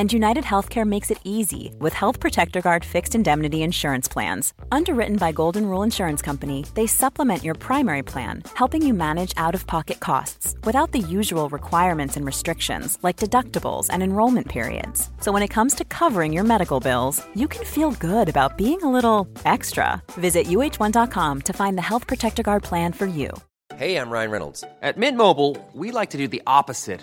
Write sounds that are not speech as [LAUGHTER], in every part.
And United Healthcare makes it easy with Health Protector Guard fixed indemnity insurance plans. Underwritten by Golden Rule Insurance Company, they supplement your primary plan, helping you manage out of pocket costs without the usual requirements and restrictions like deductibles and enrollment periods. So when it comes to covering your medical bills, you can feel good about being a little extra. Visit uh1.com to find the Health Protector Guard plan for you. Hey, I'm Ryan Reynolds. At Mint Mobile, we like to do the opposite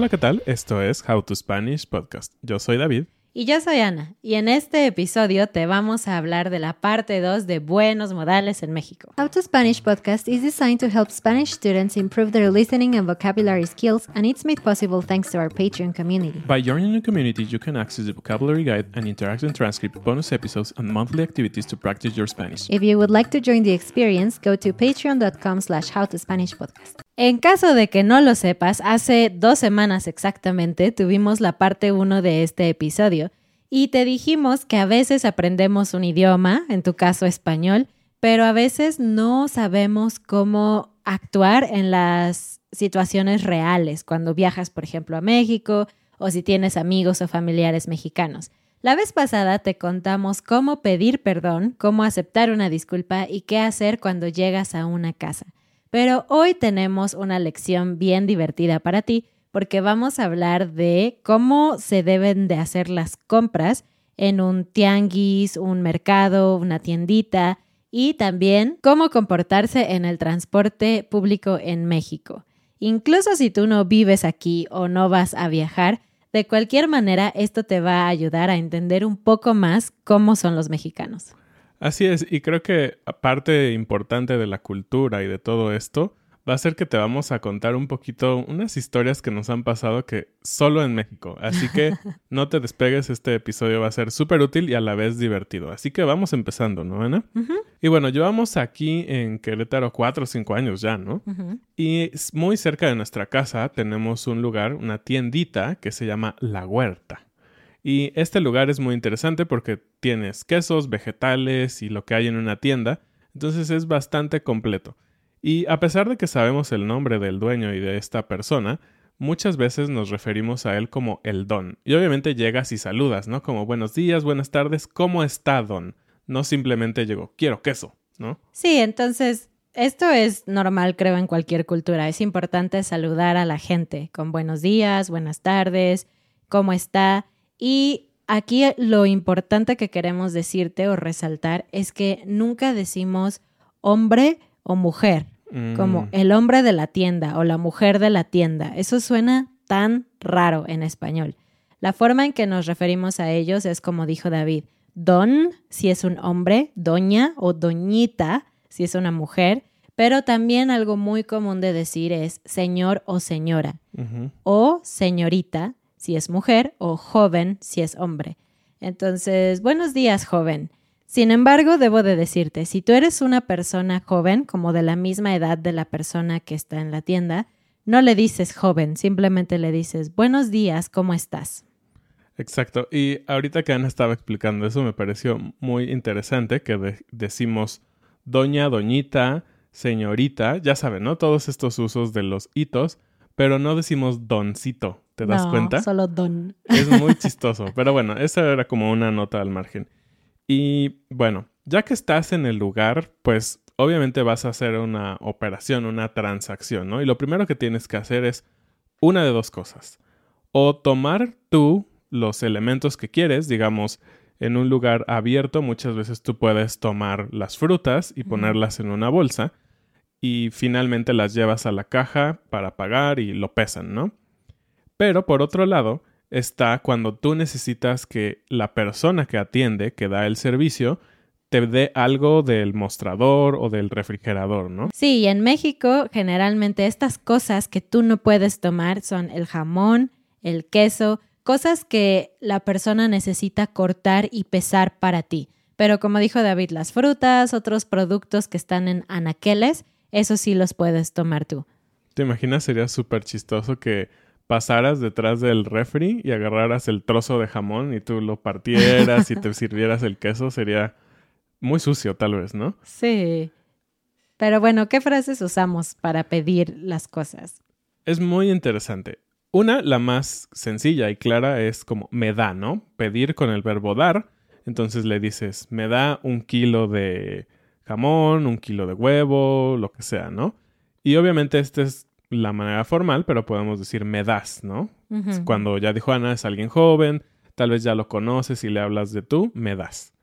Hola, ¿qué tal? Esto es How to Spanish Podcast. Yo soy David. Y yo soy Ana, y en este episodio te vamos a hablar de la parte 2 de buenos modales en México. How to Spanish podcast is designed to help Spanish students improve their listening and vocabulary skills, and it's made possible thanks to our Patreon community. By joining the community, you can access the vocabulary guide and interactive transcript, bonus episodes, and monthly activities to practice your Spanish. If you would like to join the experience, go to patreon.com slash howtospanishpodcast. En caso de que no lo sepas, hace dos semanas exactamente tuvimos la parte 1 de este episodio y te dijimos que a veces aprendemos un idioma, en tu caso español, pero a veces no sabemos cómo actuar en las situaciones reales, cuando viajas, por ejemplo, a México o si tienes amigos o familiares mexicanos. La vez pasada te contamos cómo pedir perdón, cómo aceptar una disculpa y qué hacer cuando llegas a una casa. Pero hoy tenemos una lección bien divertida para ti porque vamos a hablar de cómo se deben de hacer las compras en un tianguis, un mercado, una tiendita y también cómo comportarse en el transporte público en México. Incluso si tú no vives aquí o no vas a viajar, de cualquier manera esto te va a ayudar a entender un poco más cómo son los mexicanos. Así es, y creo que parte importante de la cultura y de todo esto va a ser que te vamos a contar un poquito unas historias que nos han pasado que solo en México. Así que [LAUGHS] no te despegues, este episodio va a ser súper útil y a la vez divertido. Así que vamos empezando, ¿no, Ana? Y bueno, llevamos aquí en Querétaro cuatro o cinco años ya, ¿no? Y muy cerca de nuestra casa tenemos un lugar, una tiendita que se llama La Huerta. Y este lugar es muy interesante porque tienes quesos, vegetales y lo que hay en una tienda, entonces es bastante completo. Y a pesar de que sabemos el nombre del dueño y de esta persona, muchas veces nos referimos a él como el don. Y obviamente llegas y saludas, ¿no? Como buenos días, buenas tardes, ¿cómo está don? No simplemente llegó, quiero queso, ¿no? Sí, entonces esto es normal, creo, en cualquier cultura. Es importante saludar a la gente con buenos días, buenas tardes, ¿cómo está? Y aquí lo importante que queremos decirte o resaltar es que nunca decimos hombre o mujer, como Mm. el hombre de la tienda o la mujer de la tienda. Eso suena tan raro en español. La forma en que nos referimos a ellos es como dijo David, don si es un hombre, doña o doñita si es una mujer, pero también algo muy común de decir es señor o señora o señorita si es mujer o joven si es hombre. Entonces, buenos días, joven. Sin embargo, debo de decirte, si tú eres una persona joven, como de la misma edad de la persona que está en la tienda, no le dices joven, simplemente le dices buenos días, ¿cómo estás? Exacto. Y ahorita que Ana estaba explicando eso, me pareció muy interesante que de- decimos doña, doñita, señorita, ya saben, ¿no? Todos estos usos de los hitos, pero no decimos doncito, ¿te das No, cuenta? Solo don. Es muy chistoso, pero bueno, esa era como una nota al margen. Y bueno, ya que estás en el lugar, pues obviamente vas a hacer una operación, una transacción, ¿no? Y lo primero que tienes que hacer es una de dos cosas. O tomar tú los elementos que quieres, digamos, en un lugar abierto, muchas veces tú puedes tomar las frutas y ponerlas en una bolsa y finalmente las llevas a la caja para pagar y lo pesan, ¿no? Pero por otro lado, está cuando tú necesitas que la persona que atiende, que da el servicio, te dé algo del mostrador o del refrigerador, ¿no? Sí, en México generalmente estas cosas que tú no puedes tomar son el jamón, el queso, cosas que la persona necesita cortar y pesar para ti. Pero como dijo David, las frutas, otros productos que están en anaqueles, eso sí los puedes tomar tú. ¿Te imaginas? Sería súper chistoso que pasaras detrás del refri y agarraras el trozo de jamón y tú lo partieras y te [LAUGHS] sirvieras el queso. Sería muy sucio, tal vez, ¿no? Sí. Pero bueno, ¿qué frases usamos para pedir las cosas? Es muy interesante. Una, la más sencilla y clara, es como me da, ¿no? Pedir con el verbo dar. Entonces le dices, me da un kilo de jamón, un kilo de huevo, lo que sea, ¿no? Y obviamente esta es la manera formal, pero podemos decir me das, ¿no? Cuando ya dijo Ana es alguien joven, tal vez ya lo conoces y le hablas de tú, me das.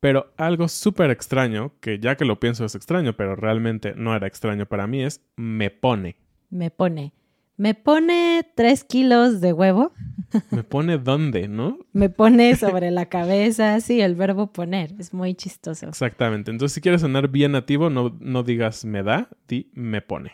Pero algo súper extraño, que ya que lo pienso es extraño, pero realmente no era extraño para mí, es me pone. Me pone. Me pone tres kilos de huevo. ¿Me pone dónde, no? Me pone sobre la cabeza. Sí, el verbo poner. Es muy chistoso. Exactamente. Entonces, si quieres sonar bien nativo, no, no digas me da, di me pone.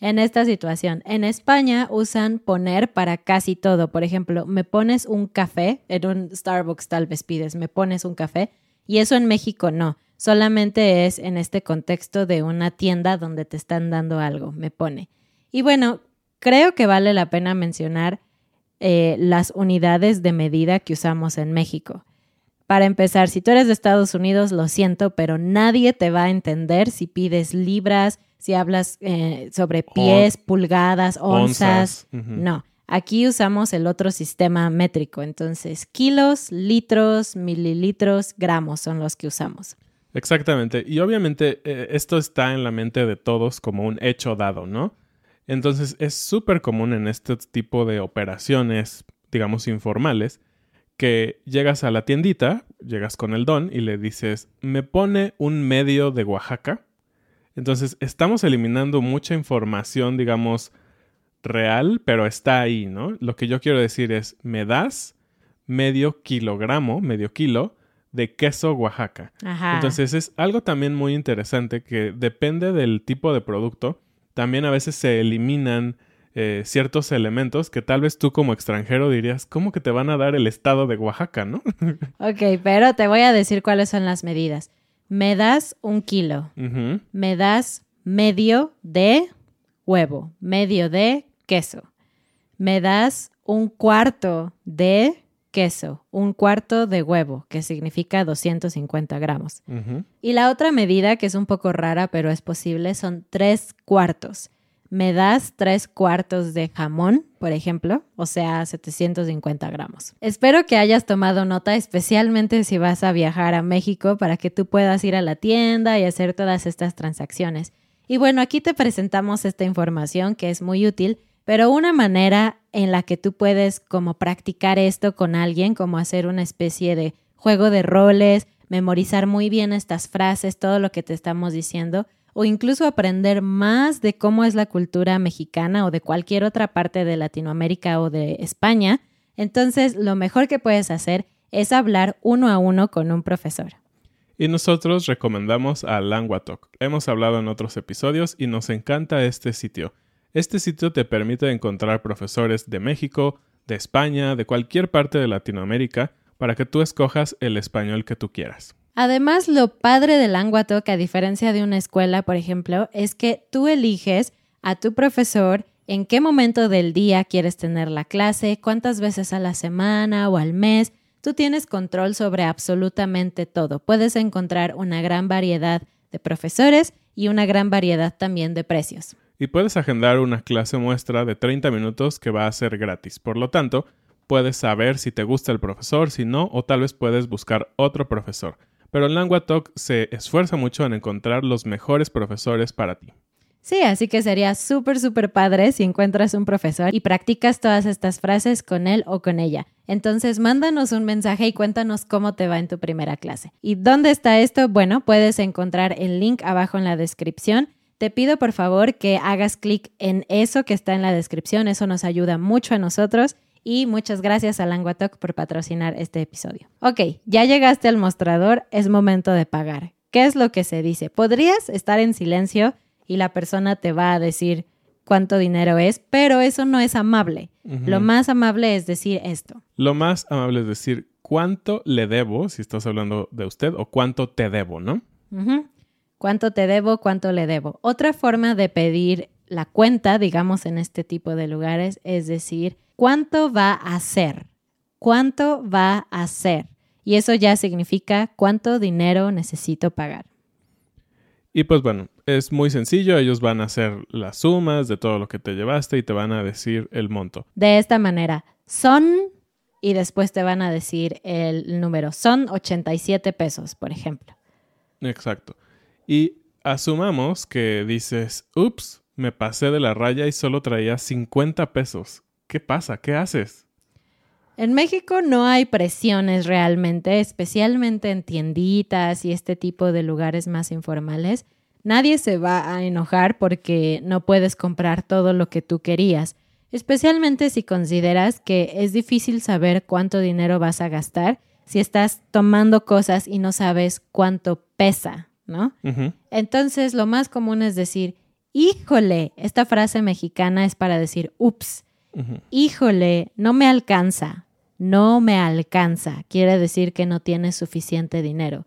En esta situación, en España usan poner para casi todo. Por ejemplo, me pones un café. En un Starbucks tal vez pides, me pones un café. Y eso en México no. Solamente es en este contexto de una tienda donde te están dando algo. Me pone. Y bueno, creo que vale la pena mencionar eh, las unidades de medida que usamos en México. Para empezar, si tú eres de Estados Unidos, lo siento, pero nadie te va a entender si pides libras, si hablas eh, sobre pies, pulgadas, onzas. No, aquí usamos el otro sistema métrico. Entonces, kilos, litros, mililitros, gramos son los que usamos. Exactamente. Y obviamente eh, esto está en la mente de todos como un hecho dado, ¿no? Entonces es súper común en este tipo de operaciones, digamos, informales, que llegas a la tiendita, llegas con el don y le dices, me pone un medio de Oaxaca. Entonces estamos eliminando mucha información, digamos, real, pero está ahí, ¿no? Lo que yo quiero decir es, me das medio kilogramo, medio kilo de queso Oaxaca. Ajá. Entonces es algo también muy interesante que depende del tipo de producto, también a veces se eliminan eh, ciertos elementos que tal vez tú como extranjero dirías, ¿cómo que te van a dar el estado de Oaxaca, no? [LAUGHS] Ok, pero te voy a decir cuáles son las medidas. Me das un kilo. Me das medio de huevo, medio de queso. Me das un cuarto de queso, un cuarto de huevo, que significa 250 gramos. Y la otra medida, que es un poco rara, pero es posible, son tres cuartos. Me das tres cuartos de jamón, por ejemplo, o sea, 750 gramos. Espero que hayas tomado nota, especialmente si vas a viajar a México, para que tú puedas ir a la tienda y hacer todas estas transacciones. Y bueno, aquí te presentamos esta información que es muy útil, pero una manera en la que tú puedes como practicar esto con alguien, como hacer una especie de juego de roles, memorizar muy bien estas frases, todo lo que te estamos diciendo, o incluso aprender más de cómo es la cultura mexicana o de cualquier otra parte de Latinoamérica o de España, entonces lo mejor que puedes hacer es hablar uno a uno con un profesor. Y nosotros recomendamos a Languatalk. Hemos hablado en otros episodios y nos encanta este sitio. Este sitio te permite encontrar profesores de México, de España, de cualquier parte de Latinoamérica, para que tú escojas el español que tú quieras. Además, lo padre del Languatalk, a diferencia de una escuela, por ejemplo, es que tú eliges a tu profesor en qué momento del día quieres tener la clase, cuántas veces a la semana o al mes. Tú tienes control sobre absolutamente todo. Puedes encontrar una gran variedad de profesores y una gran variedad también de precios. Y puedes agendar una clase muestra de 30 minutos que va a ser gratis. Por lo tanto, puedes saber si te gusta el profesor, si no, o tal vez puedes buscar otro profesor. Pero LanguaTalk se esfuerza mucho en encontrar los mejores profesores para ti. Sí, así que sería súper, súper padre si encuentras un profesor y practicas todas estas frases con él o con ella. Entonces, mándanos un mensaje y cuéntanos cómo te va en tu primera clase. ¿Y dónde está esto? Bueno, puedes encontrar el link abajo en la descripción. Te pido por favor que hagas clic en eso que está en la descripción, eso nos ayuda mucho a nosotros y muchas gracias a Languatalk por patrocinar este episodio. Ok, ya llegaste al mostrador, es momento de pagar. ¿Qué es lo que se dice? Podrías estar en silencio y la persona te va a decir cuánto dinero es, pero eso no es amable. Lo más amable es decir esto. Lo más amable es decir cuánto le debo, si estás hablando de usted, o cuánto te debo, ¿no? ¿Cuánto te debo? ¿Cuánto le debo? Otra forma de pedir la cuenta, digamos, en este tipo de lugares, es decir, ¿cuánto va a ser? ¿Cuánto va a ser? Y eso ya significa cuánto dinero necesito pagar. Y pues bueno, es muy sencillo, ellos van a hacer las sumas de todo lo que te llevaste y te van a decir el monto. De esta manera, son y después te van a decir el número. Son 87 pesos, por ejemplo. Exacto. Y asumamos que dices, ups, me pasé de la raya y solo traía 50 pesos. ¿Qué pasa? ¿Qué haces? En México no hay presiones realmente, especialmente en tienditas y este tipo de lugares más informales. Nadie se va a enojar porque no puedes comprar todo lo que tú querías, especialmente si consideras que es difícil saber cuánto dinero vas a gastar si estás tomando cosas y no sabes cuánto pesa, ¿no? Entonces lo más común es decir, híjole, esta frase mexicana es para decir, ups, híjole, no me alcanza, no me alcanza, quiere decir que no tienes suficiente dinero.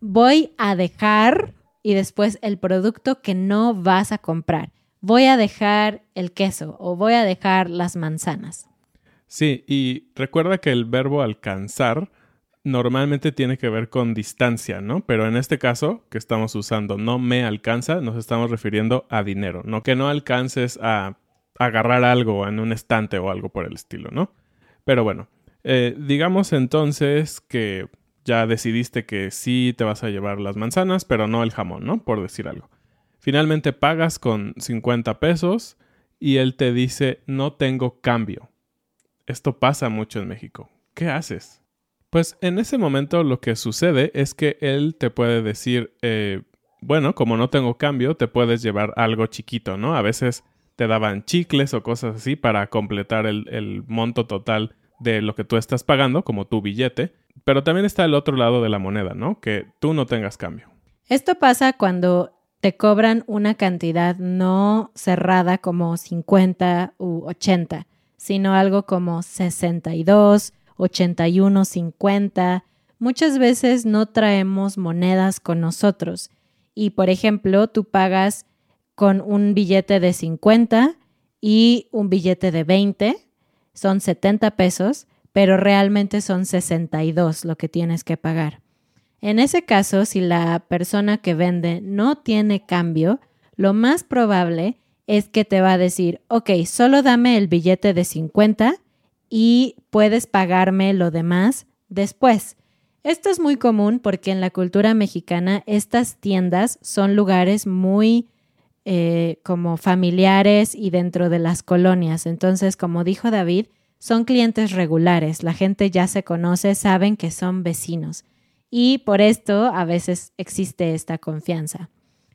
Voy a dejar y después el producto que no vas a comprar. Voy a dejar el queso o voy a dejar las manzanas. Sí, y recuerda que el verbo alcanzar normalmente tiene que ver con distancia, ¿no? Pero en este caso que estamos usando no me alcanza, nos estamos refiriendo a dinero, no que no alcances a agarrar algo en un estante o algo por el estilo, ¿no? Pero bueno, eh, digamos entonces que ya decidiste que sí te vas a llevar las manzanas, pero no el jamón, ¿no? Por decir algo. Finalmente pagas con 50 pesos y él te dice, no tengo cambio. Esto pasa mucho en México. ¿Qué haces? Pues en ese momento lo que sucede es que él te puede decir, eh, bueno, como no tengo cambio, te puedes llevar algo chiquito, ¿no? A veces te daban chicles o cosas así para completar el, el monto total de lo que tú estás pagando, como tu billete, pero también está el otro lado de la moneda, ¿no? Que tú no tengas cambio. Esto pasa cuando te cobran una cantidad no cerrada como 50 u 80, sino algo como 62, 81, 50. Muchas veces no traemos monedas con nosotros y, por ejemplo, tú pagas con un billete de 50 y un billete de 20 son 70 pesos, pero realmente son 62 lo que tienes que pagar. En ese caso, si la persona que vende no tiene cambio, lo más probable es que te va a decir, ok, solo dame el billete de 50 y puedes pagarme lo demás después. Esto es muy común porque en la cultura mexicana estas tiendas son lugares muy eh, como familiares y dentro de las colonias. Entonces, como dijo David, son clientes regulares, la gente ya se conoce, saben que son vecinos y por esto a veces existe esta confianza.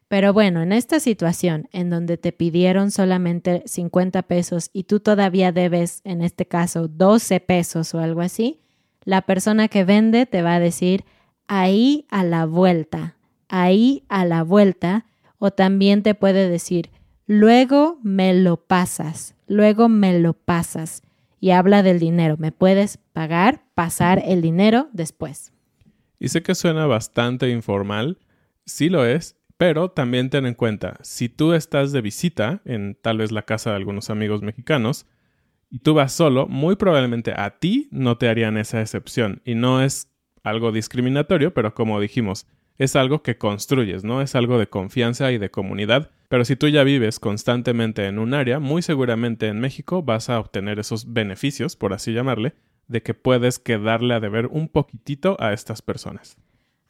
Pero bueno, en esta situación en donde te pidieron solamente 50 pesos y tú todavía debes, en este caso, 12 pesos o algo así, la persona que vende te va a decir ahí a la vuelta, ahí a la vuelta o también te puede decir, luego me lo pasas, luego me lo pasas. Y habla del dinero. ¿Me puedes pagar, pasar el dinero después? Y sé que suena bastante informal, sí lo es, pero también ten en cuenta, si tú estás de visita en tal vez la casa de algunos amigos mexicanos, y tú vas solo, muy probablemente a ti no te harían esa excepción. Y no es algo discriminatorio, pero como dijimos, es algo que construyes, ¿no? Es algo de confianza y de comunidad. Pero si tú ya vives constantemente en un área, muy seguramente en México vas a obtener esos beneficios, por así llamarle, de que puedes quedarle a deber un poquitito a estas personas.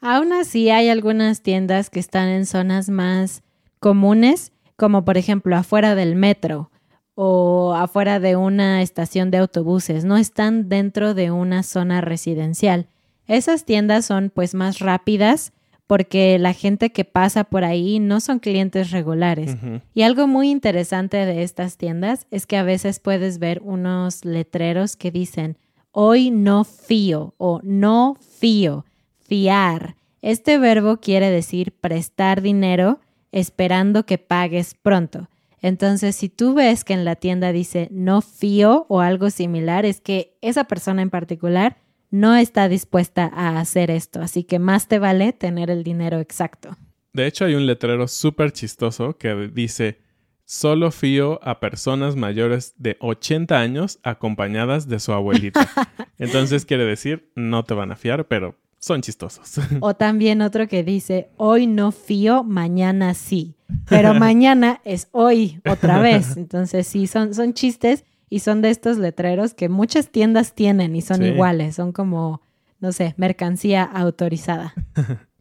Aún así, hay algunas tiendas que están en zonas más comunes, como por ejemplo afuera del metro o afuera de una estación de autobuses, no están dentro de una zona residencial. Esas tiendas son pues más rápidas porque la gente que pasa por ahí no son clientes regulares. Y algo muy interesante de estas tiendas es que a veces puedes ver unos letreros que dicen hoy no fío o no fío, fiar. Este verbo quiere decir prestar dinero esperando que pagues pronto. Entonces, si tú ves que en la tienda dice no fío o algo similar, es que esa persona en particular no está dispuesta a hacer esto. Así que más te vale tener el dinero exacto. De hecho, hay un letrero súper chistoso que dice solo fío a personas mayores de 80 años acompañadas de su abuelita. [LAUGHS] Entonces quiere decir, no te van a fiar, pero son chistosos. [LAUGHS] O también otro que dice, hoy no fío, mañana sí. Pero [LAUGHS] mañana es hoy otra vez. Entonces sí, son, son chistes y son de estos letreros que muchas tiendas tienen y son iguales. Son como, no sé, mercancía autorizada.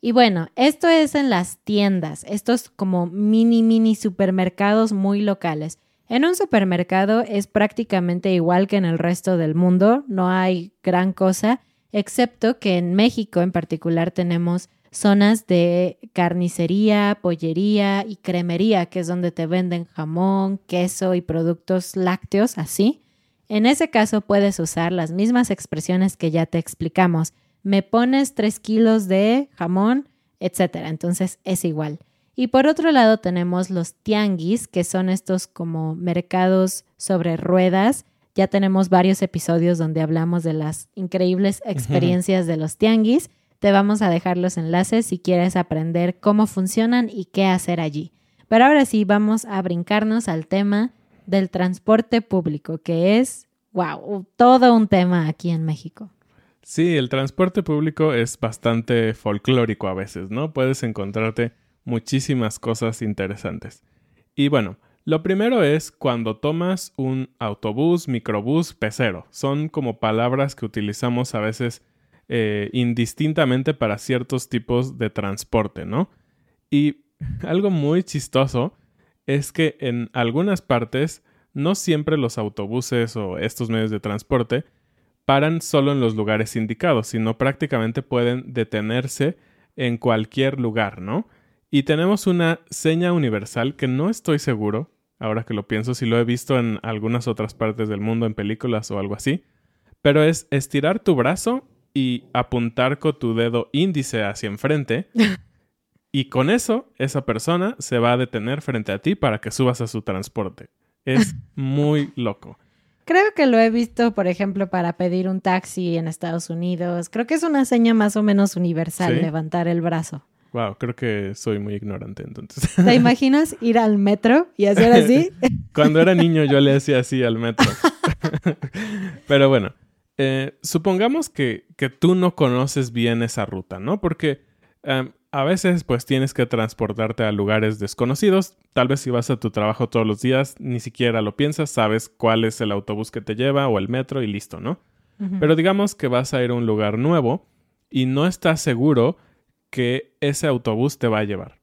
Y bueno, esto es en las tiendas, estos como mini, mini supermercados muy locales. En un supermercado es prácticamente igual que en el resto del mundo, no hay gran cosa, excepto que en México en particular tenemos zonas de carnicería, pollería y cremería, que es donde te venden jamón, queso y productos lácteos, así. En ese caso puedes usar las mismas expresiones que ya te explicamos me pones tres kilos de jamón, etcétera. Entonces es igual. Y por otro lado tenemos los tianguis, que son estos como mercados sobre ruedas. Ya tenemos varios episodios donde hablamos de las increíbles experiencias de los tianguis. Te vamos a dejar los enlaces si quieres aprender cómo funcionan y qué hacer allí. Pero ahora sí, vamos a brincarnos al tema del transporte público, que es, wow, todo un tema aquí en México. Sí, el transporte público es bastante folclórico a veces, ¿no? Puedes encontrarte muchísimas cosas interesantes. Y bueno, lo primero es cuando tomas un autobús, microbús, pecero. Son como palabras que utilizamos a veces eh, indistintamente para ciertos tipos de transporte, ¿no? Y [LAUGHS] algo muy chistoso es que en algunas partes no siempre los autobuses o estos medios de transporte paran solo en los lugares indicados, sino prácticamente pueden detenerse en cualquier lugar, ¿no? Y tenemos una seña universal que no estoy seguro, ahora que lo pienso, si lo he visto en algunas otras partes del mundo, en películas o algo así, pero es estirar tu brazo y apuntar con tu dedo índice hacia enfrente. [LAUGHS] y con eso, esa persona se va a detener frente a ti para que subas a su transporte. Es [LAUGHS] muy loco. Creo que lo he visto, por ejemplo, para pedir un taxi en Estados Unidos. Creo que es una seña más o menos universal, levantar el brazo. Wow, creo que soy muy ignorante entonces. [LAUGHS] ¿Te imaginas ir al metro y hacer así? [LAUGHS] Cuando era niño yo le hacía así al metro. [LAUGHS] Pero bueno, eh, supongamos que, que, tú no conoces bien esa ruta, ¿no? Porque em, a veces pues tienes que transportarte a lugares desconocidos. Tal vez si vas a tu trabajo todos los días ni siquiera lo piensas, sabes cuál es el autobús que te lleva o el metro y listo, ¿no? Pero digamos que vas a ir a un lugar nuevo y no estás seguro que ese autobús te va a llevar.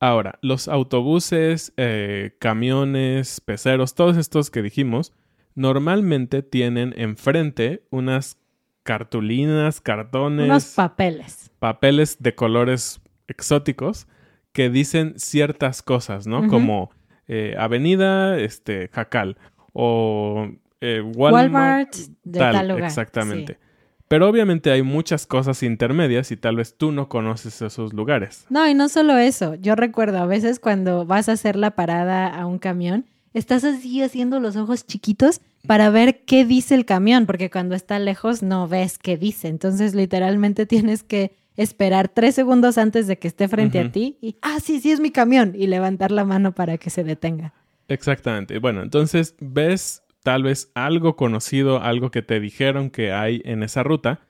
Ahora, los autobuses, eh, camiones, peceros, todos estos que dijimos, normalmente tienen enfrente unas cartulinas, cartones. Unos papeles. Papeles de colores exóticos que dicen ciertas cosas, ¿no? Como eh, Avenida este, Jacal o eh, Walmart, de tal, lugar. Exactamente. Pero obviamente hay muchas cosas intermedias y tal vez tú no conoces esos lugares. No, y no solo eso. Yo recuerdo a veces cuando vas a hacer la parada a un camión, estás así haciendo los ojos chiquitos para ver qué dice el camión, porque cuando está lejos no ves qué dice. Entonces literalmente [LAUGHS] tienes que esperar tres segundos antes de que esté frente a ti y, ah, sí, sí es mi camión, y levantar la mano para que se detenga. Exactamente. Bueno, entonces ves tal vez algo conocido, algo que te dijeron que hay en esa ruta,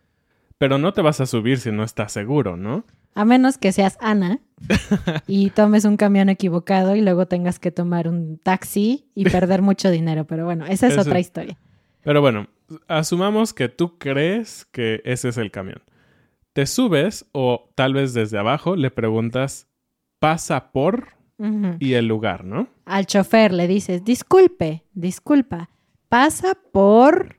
pero no te vas a subir si no estás seguro, ¿no? A menos que seas Ana y tomes un camión equivocado y luego tengas que tomar un taxi y perder mucho dinero. Pero bueno, esa es Eso- otra historia. Pero bueno, asumamos que tú crees que ese es el camión. Te subes o tal vez desde abajo le preguntas, pasa por y el lugar, ¿no? Al chofer le dices, disculpe, disculpa, pasa por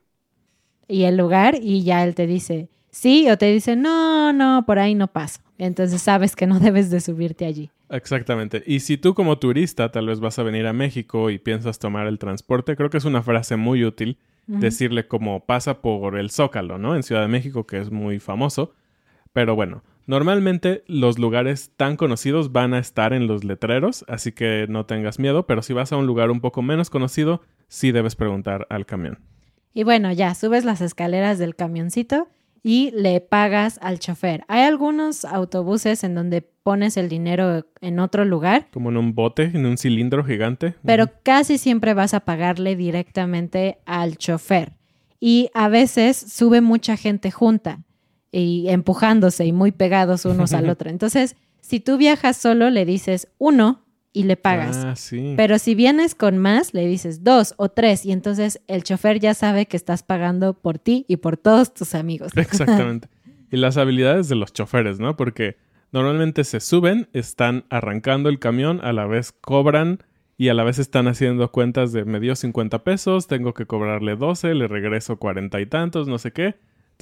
y el lugar y ya él te dice, sí, o te dice, no, no, por ahí no paso. Entonces sabes que no [LAUGHS] debes de subirte allí. Exactamente. Y si tú como turista tal vez vas a venir a México y piensas tomar el transporte, creo que es una frase muy útil decirle como pasa por el Zócalo, ¿no? En Ciudad de México, que es muy famoso. Pero bueno, normalmente los lugares tan conocidos van a estar en los letreros, así que no tengas miedo, pero si vas a un lugar un poco menos conocido, sí debes preguntar al camión. Y bueno, ya subes las escaleras del camioncito y le pagas al chofer. Hay algunos autobuses en donde pones el dinero en otro lugar, Como en un bote, en un cilindro gigante. pero casi siempre vas a pagarle directamente al chofer. Y a veces sube mucha gente junta y empujándose y muy pegados unos al [LAUGHS] otro. Entonces, si tú viajas solo, le dices uno y le pagas. Ah, sí. Pero si vienes con más, le dices dos o tres y entonces el chofer ya sabe que estás pagando por ti y por todos tus amigos. [LAUGHS] [LAUGHS] Exactamente. Y las habilidades de los choferes, ¿no? Porque normalmente se suben, están arrancando el camión, a la vez cobran y a la vez están haciendo cuentas de me dio 50 pesos, tengo que cobrarle 12, le regreso 40 y tantos, no sé qué.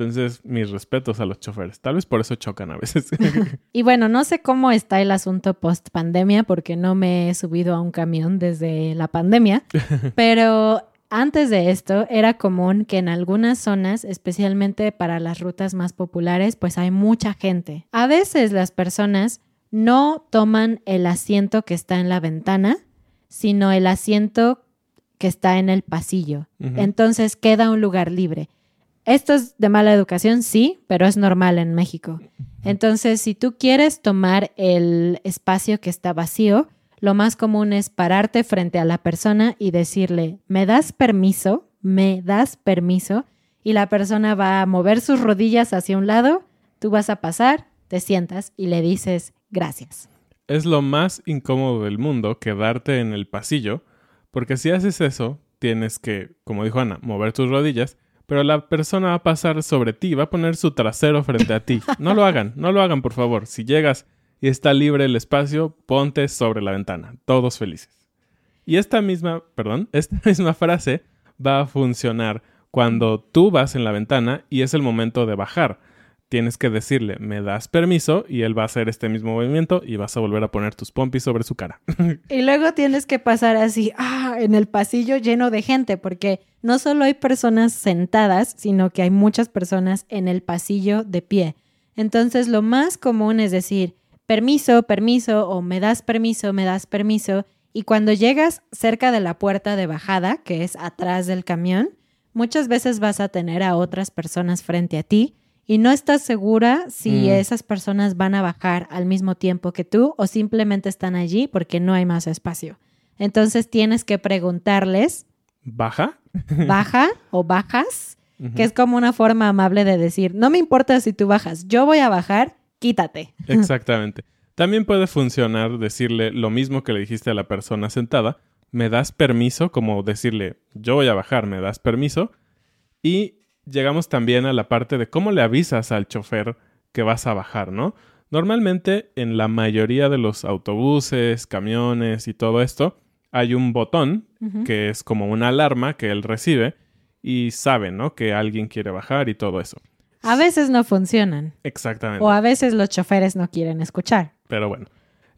Entonces, mis respetos a los choferes. Tal vez por eso chocan a veces. [LAUGHS] Y bueno, no sé cómo está el asunto post pandemia porque no me he subido a un camión desde la pandemia, [LAUGHS] pero antes de esto era común que en algunas zonas, especialmente para las rutas más populares, pues hay mucha gente. A veces las personas no toman el asiento que está en la ventana, sino el asiento que está en el pasillo. Entonces queda un lugar libre. Esto es de mala educación, sí, pero es normal en México. Entonces, si tú quieres tomar el espacio que está vacío, lo más común es pararte frente a la persona y decirle, ¿me das permiso? ¿Me das permiso? Y la persona va a mover sus rodillas hacia un lado, tú vas a pasar, te sientas y le dices, gracias. es lo más incómodo del mundo quedarte en el pasillo, porque si haces eso, tienes que, como dijo Ana, mover tus rodillas, pero la persona va a pasar sobre ti, va a poner su trasero frente a ti. [LAUGHS] No lo hagan, no lo hagan, por favor. Si llegas y está libre el espacio, ponte sobre la ventana. Todos felices. Y esta misma, perdón, [LAUGHS] esta misma frase va a funcionar cuando tú vas en la ventana y es el momento de bajar. Tienes que decirle, me das permiso, y él va a hacer este mismo movimiento y vas a volver a poner tus pompis sobre su cara. [LAUGHS] Y luego tienes que pasar así, ah, en el pasillo lleno de gente, porque no solo hay personas sentadas, sino que hay muchas personas en el pasillo de pie. Entonces, lo más común es decir, permiso, permiso, o me das permiso, me das permiso. Y cuando llegas cerca de la puerta de bajada, que es atrás del camión, muchas veces vas a tener a otras personas frente a ti y no estás segura si Mm. esas personas van a bajar al mismo tiempo que tú o simplemente están allí porque no hay más espacio. Entonces tienes que preguntarles, ¿Baja? ¿baja o bajas? Que es como una forma amable de decir, no me importa si tú bajas, yo voy a bajar, quítate. Exactamente. También puede funcionar decirle lo mismo que le dijiste a la persona sentada. ¿Me das permiso? Como decirle, yo voy a bajar, ¿me das permiso? Y llegamos también a la parte de cómo le avisas al chofer que vas a bajar, ¿no? Normalmente en la mayoría de los autobuses, camiones y todo esto, hay un botón que es como una alarma que él recibe y sabe, ¿no? Que alguien quiere bajar y todo eso. A veces no funcionan Exactamente. o a veces los choferes no quieren escuchar. Pero bueno,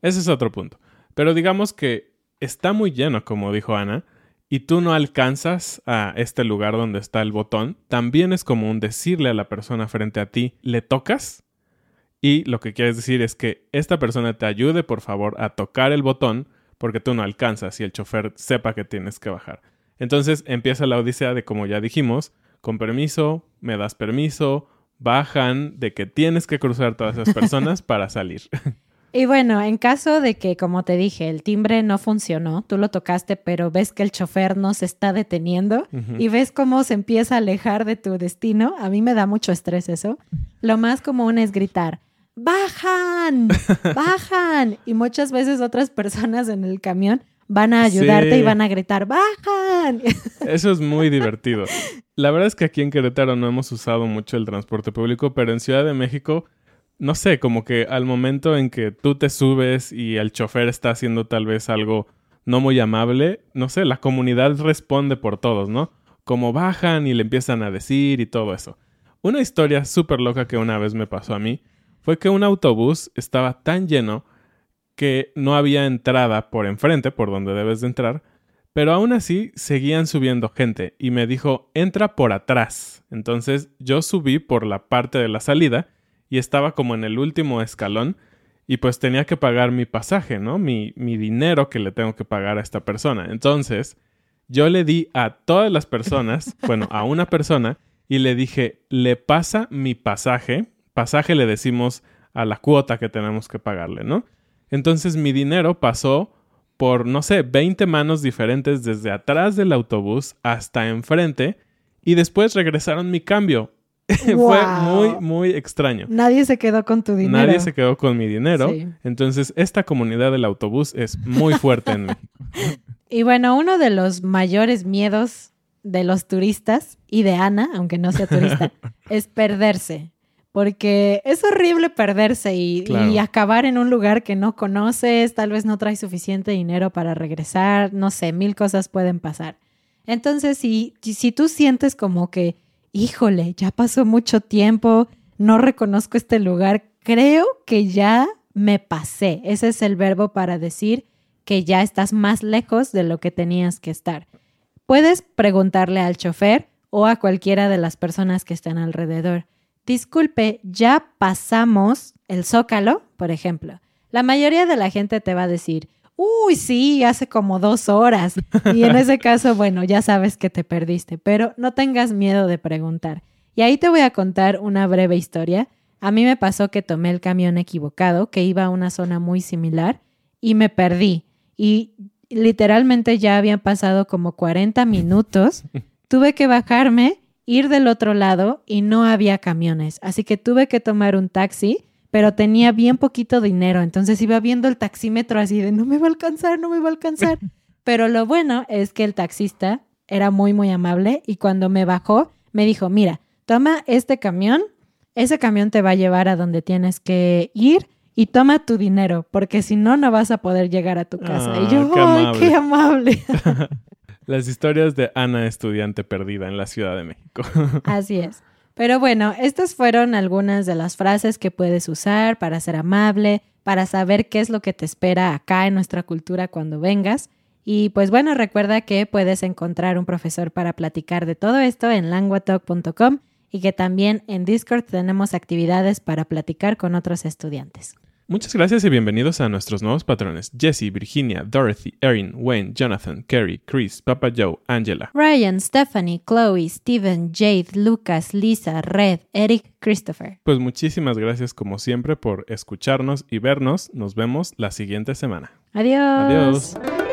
ese es otro punto. Pero digamos que está muy lleno, como dijo Ana, y tú no alcanzas a este lugar donde está el botón, también es común decirle a la persona frente a ti, ¿le tocas? Y lo que quieres decir es que esta persona te ayude, por favor, a tocar el botón porque tú no alcanzas y el chofer sepa que tienes que bajar. Entonces empieza la odisea de, como ya dijimos, con permiso, me das permiso, bajan de que tienes que cruzar todas esas personas [LAUGHS] para salir. Y bueno, en caso de que, como te dije, el timbre no funcionó, tú lo tocaste, pero ves que el chofer no se está deteniendo y ves cómo se empieza a alejar de tu destino, a mí me da mucho estrés eso. Lo más común es gritar, bajan, [LAUGHS] bajan. Y muchas veces otras personas en el camión van a ayudarte Sí. y van a gritar, bajan. [LAUGHS] Eso es muy divertido. La verdad es que aquí en Querétaro no hemos usado mucho el transporte público, pero en Ciudad de México, no sé, como que al momento en que tú te subes y el chofer está haciendo tal vez algo no muy amable, no sé, la comunidad responde por todos, ¿no? Como bajan y le empiezan a decir y todo eso. Una historia súper loca que una vez me pasó a mí fue que un autobús estaba tan lleno que no había entrada por enfrente, por donde debes de entrar, pero aún así seguían subiendo gente y me dijo, entra por atrás. Entonces yo subí por la parte de la salida y estaba como en el último escalón y pues tenía que pagar mi pasaje, ¿no? Mi, mi dinero que le tengo que pagar a esta persona. Entonces yo le di a todas las personas, [LAUGHS] bueno, a una persona y le dije, le pasa mi pasaje. Pasaje le decimos a la cuota que tenemos que pagarle, ¿no? Entonces mi dinero pasó por, no sé, 20 manos diferentes desde atrás del autobús hasta enfrente y después regresaron mi cambio. [LAUGHS] Fue muy, muy extraño. Nadie se quedó con tu dinero. Nadie se quedó con mi dinero. Sí. Entonces esta comunidad del autobús es muy fuerte en México. [LAUGHS] Y bueno, uno de los mayores miedos de los turistas y de Ana, aunque no sea turista, [LAUGHS] es perderse. Porque es horrible perderse y, Claro. y acabar en un lugar que no conoces, tal vez no traes suficiente dinero para regresar, no sé, mil cosas pueden pasar. Entonces, si, si tú sientes como que, híjole, ya pasó mucho tiempo, no reconozco este lugar, creo que ya me pasé. Ese es el verbo para decir que ya estás más lejos de lo que tenías que estar. Puedes preguntarle al chofer o a cualquiera de las personas que están alrededor. Disculpe, ya pasamos el zócalo, por ejemplo. La mayoría de la gente te va a decir, uy, sí, hace como dos horas. Y en ese [LAUGHS] caso, bueno, ya sabes que te perdiste, pero no tengas miedo de preguntar. Y ahí te voy a contar una breve historia. A mí me pasó que tomé el camión equivocado, que iba a una zona muy similar, y me perdí. Y literalmente ya habían pasado como 40 minutos. [LAUGHS] Tuve que bajarme, ir del otro lado y no había camiones. Así que tuve que tomar un taxi, pero tenía bien poquito dinero. Entonces iba viendo el taxímetro así de no me va a alcanzar, no me va a alcanzar. [LAUGHS] Pero lo bueno es que el taxista era muy, muy amable y cuando me bajó me dijo, mira, toma este camión, ese camión te va a llevar a donde tienes que ir y toma tu dinero, porque si no, no vas a poder llegar a tu casa. Ah, y yo, qué ¡ay, amable". qué amable! [LAUGHS] Las historias de Ana, estudiante perdida en la Ciudad de México. [LAUGHS] Así es. Pero bueno, estas fueron algunas de las frases que puedes usar para ser amable, para saber qué es lo que te espera acá en nuestra cultura cuando vengas. Y pues bueno, recuerda que puedes encontrar un profesor para platicar de todo esto en languatalk.com y que también en Discord tenemos actividades para platicar con otros estudiantes. Muchas gracias y bienvenidos a nuestros nuevos patrones: Jesse, Virginia, Dorothy, Erin, Wayne, Jonathan, Kerry, Chris, Papa Joe, Angela. Ryan, Stephanie, Chloe, Steven, Jade, Lucas, Lisa, Red, Eric, Christopher. Pues muchísimas gracias como siempre por escucharnos y vernos. Nos vemos la siguiente semana. Adiós. Adiós.